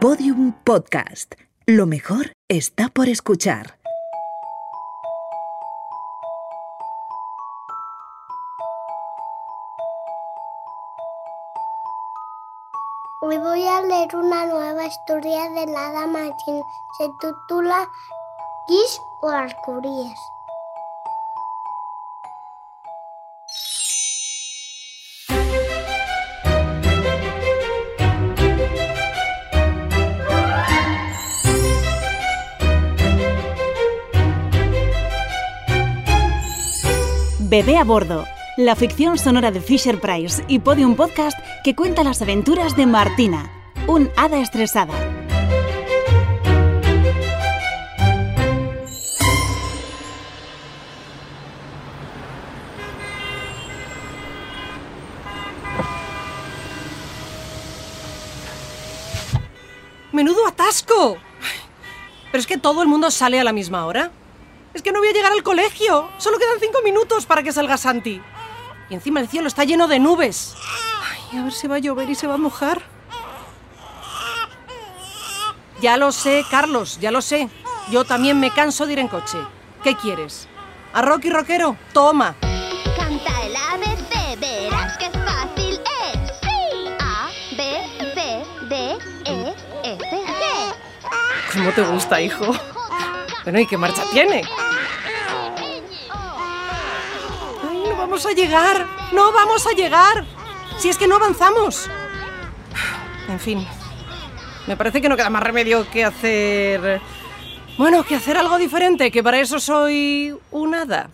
Podium Podcast. Lo mejor está por escuchar. Hoy voy a leer una nueva historia de Nada Martín. Se titula Kiss o Arcoríes. Bebé a bordo, la ficción sonora de Fisher Price y Podium Podcast que cuenta las aventuras de Martina, un hada estresada. ¡Menudo atasco! Pero es que todo el mundo sale a la misma hora. Es que no voy a llegar al colegio. Solo quedan cinco minutos para que salga Santi. Y encima el cielo está lleno de nubes. Ay, a ver si va a llover y se va a mojar. Ya lo sé, Carlos, ya lo sé. Yo también me canso de ir en coche. ¿Qué quieres? ¿A Rocky Rockero? Toma. Canta el ABC, verás que fácil es. Sí. A, B, C, D, E, F, G. ¿Cómo te gusta, hijo? Bueno, ¿y qué marcha tiene? No vamos a llegar. No vamos a llegar. Si es que no avanzamos. En fin. Me parece que no queda más remedio que hacer... Bueno, que hacer algo diferente, que para eso soy un hada.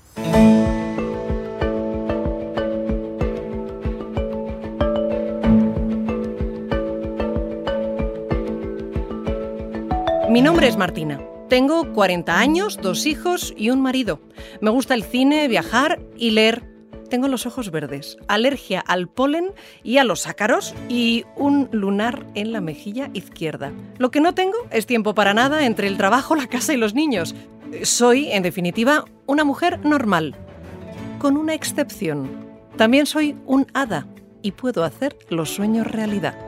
Mi nombre es Martina. Tengo 40 años, dos hijos y un marido. Me gusta el cine, viajar y leer. Tengo los ojos verdes, alergia al polen y a los ácaros y un lunar en la mejilla izquierda. Lo que no tengo es tiempo para nada entre el trabajo, la casa y los niños. Soy, en definitiva, una mujer normal. Con una excepción. También soy un hada y puedo hacer los sueños realidad.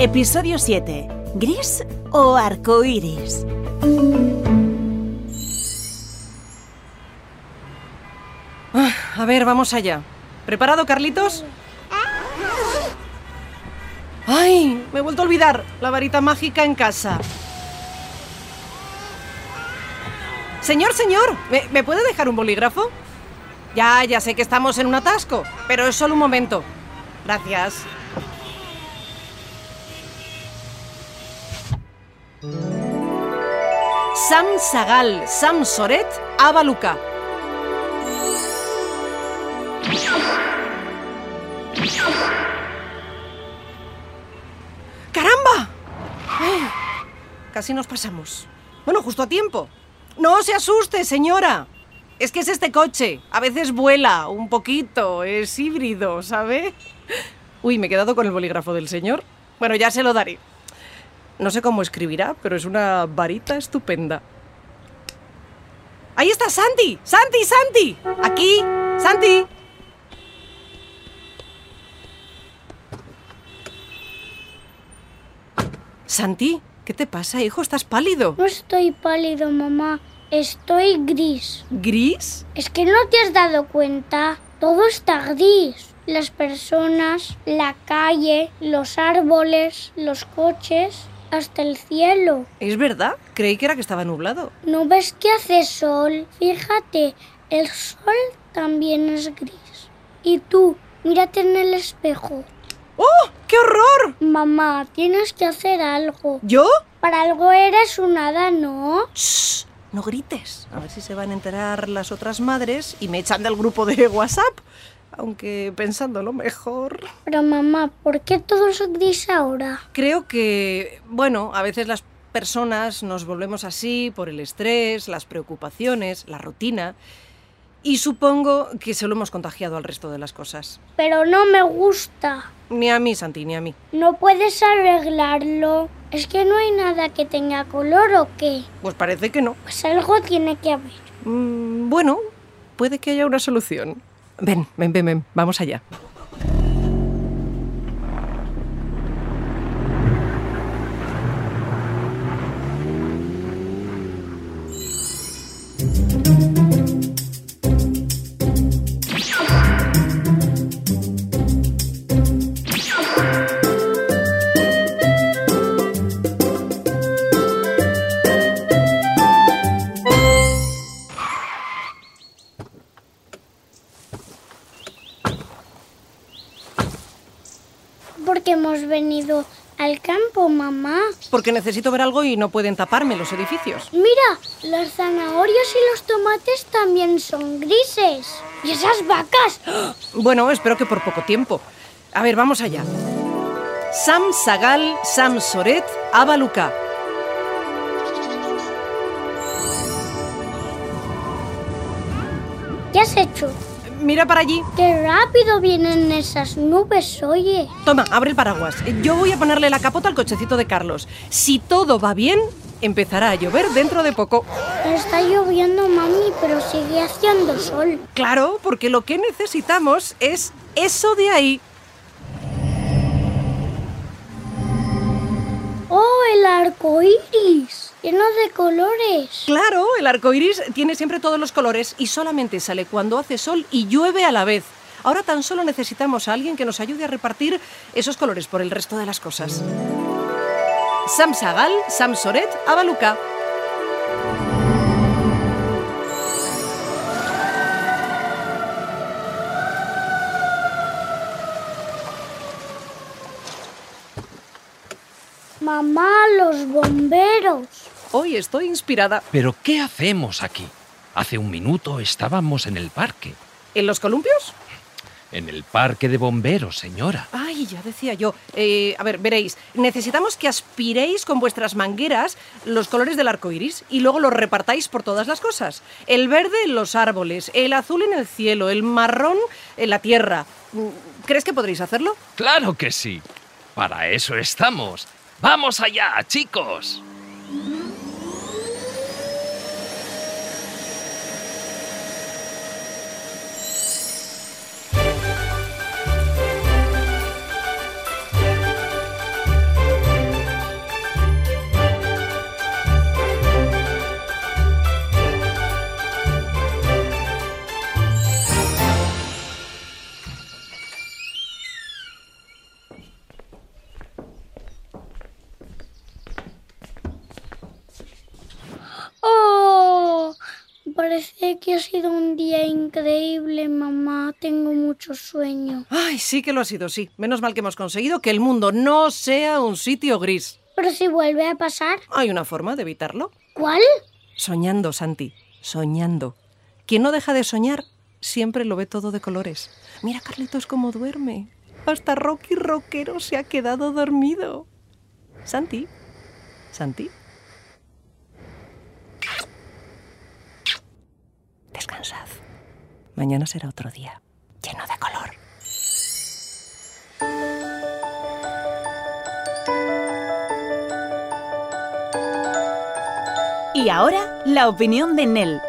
Episodio 7. ¿Gris o arcoíris? Ah, A ver, vamos allá. ¿Preparado, Carlitos? ¡Ay! Me he vuelto a olvidar la varita mágica en casa. Señor, señor, ¿me, me puede dejar un bolígrafo? Ya, ya sé que estamos en un atasco, pero es solo un momento. Gracias. Sam Sagal, Sam Soret, Abaluca. ¡Caramba! Ay, casi nos pasamos. Bueno, justo a tiempo. No se asuste, señora. Es que es este coche. A veces vuela un poquito. Es híbrido, ¿sabe? Uy, me he quedado con el bolígrafo del señor. Bueno, ya se lo daré. No sé cómo escribirá, pero es una varita estupenda. Ahí está Santi. Santi, Santi. Aquí. Santi. Santi, ¿qué te pasa, hijo? ¿Estás pálido? No estoy pálido, mamá. Estoy gris. ¿Gris? Es que no te has dado cuenta. Todo está gris. Las personas, la calle, los árboles, los coches, hasta el cielo. ¿Es verdad? Creí que era que estaba nublado. ¿No ves que hace sol? Fíjate, el sol también es gris. Y tú, mírate en el espejo. ¡Oh! ¡Qué horror! Mamá, tienes que hacer algo. ¿Yo? Para algo eres un hada, ¿no? Shh, no grites. A ver si se van a enterar las otras madres y me echan del grupo de WhatsApp. Aunque pensándolo mejor. Pero mamá, ¿por qué todo es gris ahora? Creo que, bueno, a veces las personas nos volvemos así por el estrés, las preocupaciones, la rutina. Y supongo que se lo hemos contagiado al resto de las cosas. Pero no me gusta. Ni a mí, Santi, ni a mí. ¿No puedes arreglarlo? ¿Es que no hay nada que tenga color o qué? Pues parece que no. Pues algo tiene que haber. Mm, bueno, puede que haya una solución. Ven, ven, ven, ven, vamos allá. Al campo, mamá. Porque necesito ver algo y no pueden taparme los edificios. Mira, las zanahorias y los tomates también son grises. ¿Y esas vacas? Bueno, espero que por poco tiempo. A ver, vamos allá. Sam Sagal, Sam Soret, Abaluca. ¿Qué has hecho? Mira para allí. Qué rápido vienen esas nubes, oye. Toma, abre el paraguas. Yo voy a ponerle la capota al cochecito de Carlos. Si todo va bien, empezará a llover dentro de poco. Está lloviendo, mami, pero sigue haciendo sol. Claro, porque lo que necesitamos es eso de ahí. ¡Oh, el arco iris! Lleno de colores. Claro, el arco iris tiene siempre todos los colores y solamente sale cuando hace sol y llueve a la vez. Ahora tan solo necesitamos a alguien que nos ayude a repartir esos colores por el resto de las cosas. Sam Sagal, Sam Soret, Abaluca. Mamá, los bomberos. Hoy estoy inspirada. ¿Pero qué hacemos aquí? Hace un minuto estábamos en el parque. ¿En los columpios? En el parque de bomberos, señora. Ay, ya decía yo. Eh, a ver, veréis. Necesitamos que aspiréis con vuestras mangueras los colores del arco iris y luego los repartáis por todas las cosas. El verde en los árboles, el azul en el cielo, el marrón en la tierra. ¿Crees que podréis hacerlo? Claro que sí. Para eso estamos. ¡Vamos allá, chicos! Parece que ha sido un día increíble, mamá. Tengo mucho sueño. Ay, sí que lo ha sido, sí. Menos mal que hemos conseguido que el mundo no sea un sitio gris. Pero si vuelve a pasar, Hay una forma de evitarlo. ¿cuál? Soñando, Santi. Soñando. Quien no deja de soñar siempre lo ve todo de colores. Mira, Carlitos, cómo duerme. Hasta Rocky Rockero se ha quedado dormido. Santi. Santi. Descansad. Mañana será otro día, lleno de color. Y ahora, la opinión de Nell.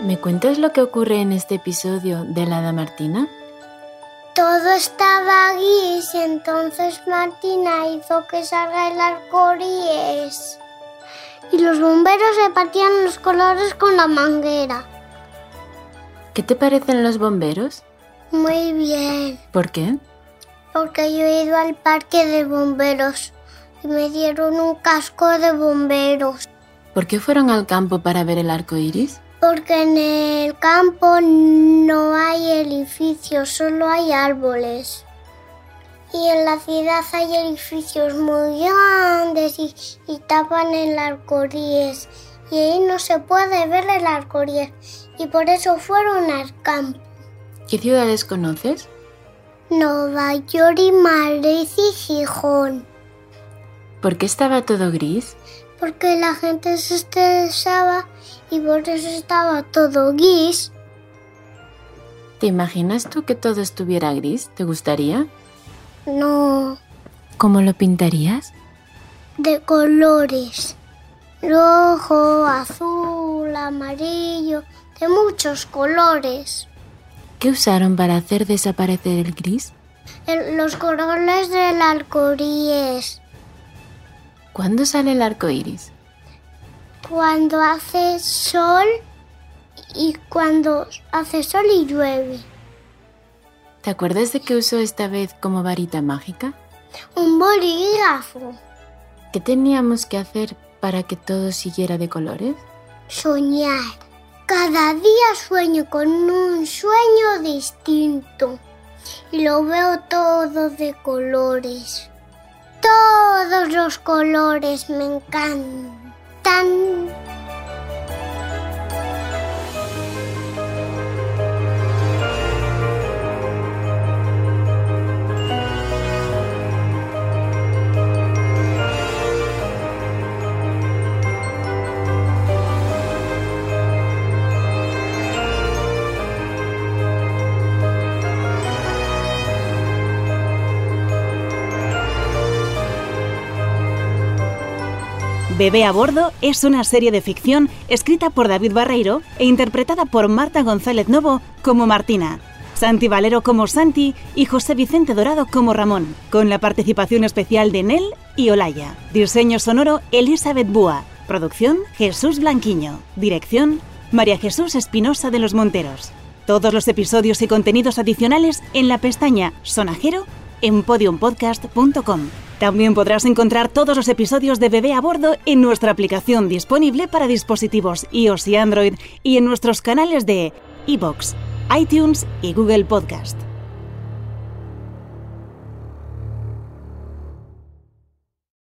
¿Me cuentas lo que ocurre en este episodio de la Hada Martina? Todo estaba gris entonces Martina hizo que salga el arcoíris. Y los bomberos repartían los colores con la manguera. ¿Qué te parecen los bomberos? Muy bien, ¿Por qué? porque yo he ido al parque de bomberos y me dieron un casco de bomberos. ¿Por qué fueron al campo para ver el arco iris? Porque en el campo no hay edificios, solo hay árboles. Y en la ciudad hay edificios muy grandes y, y tapan el arcoíris. Y ahí no se puede ver el arcoíris. Y por eso fueron al campo. ¿Qué ciudades conoces? Nueva York y Madrid y Gijón. ¿Por qué estaba todo gris? Porque la gente se estresaba y por eso estaba todo gris. ¿Te imaginas tú que todo estuviera gris? ¿Te gustaría? No, ¿Cómo lo pintarías? de colores. Rojo, azul, amarillo, de muchos colores. ¿Qué usaron para hacer desaparecer el gris? El- los colores del arcoíris. ¿Cuándo sale el arco iris? Cuando hace sol y cuando hace sol y llueve. ¿Te acuerdas de qué usó esta vez como varita mágica? Un bolígrafo. ¿Qué teníamos que hacer para que todo siguiera de colores? Soñar. Cada día sueño con un sueño distinto y lo veo todo de colores. Todos los colores me encantan. Bebé a bordo es una serie de ficción escrita por David Barreiro e interpretada por Marta González Novo como Martina, Santi Valero como Santi y José Vicente Dorado como Ramón, con la participación especial de Nel y Olaya. Diseño sonoro Elizabeth Búa. Producción Jesús Blanquiño. Dirección María Jesús Espinosa de los Monteros. Todos los episodios y contenidos adicionales en la pestaña Sonajero en podiumpodcast.com. También podrás encontrar todos los episodios de Bebé a Bordo en nuestra aplicación disponible para dispositivos iOS y Android y en nuestros canales de iBox, iTunes y Google Podcast.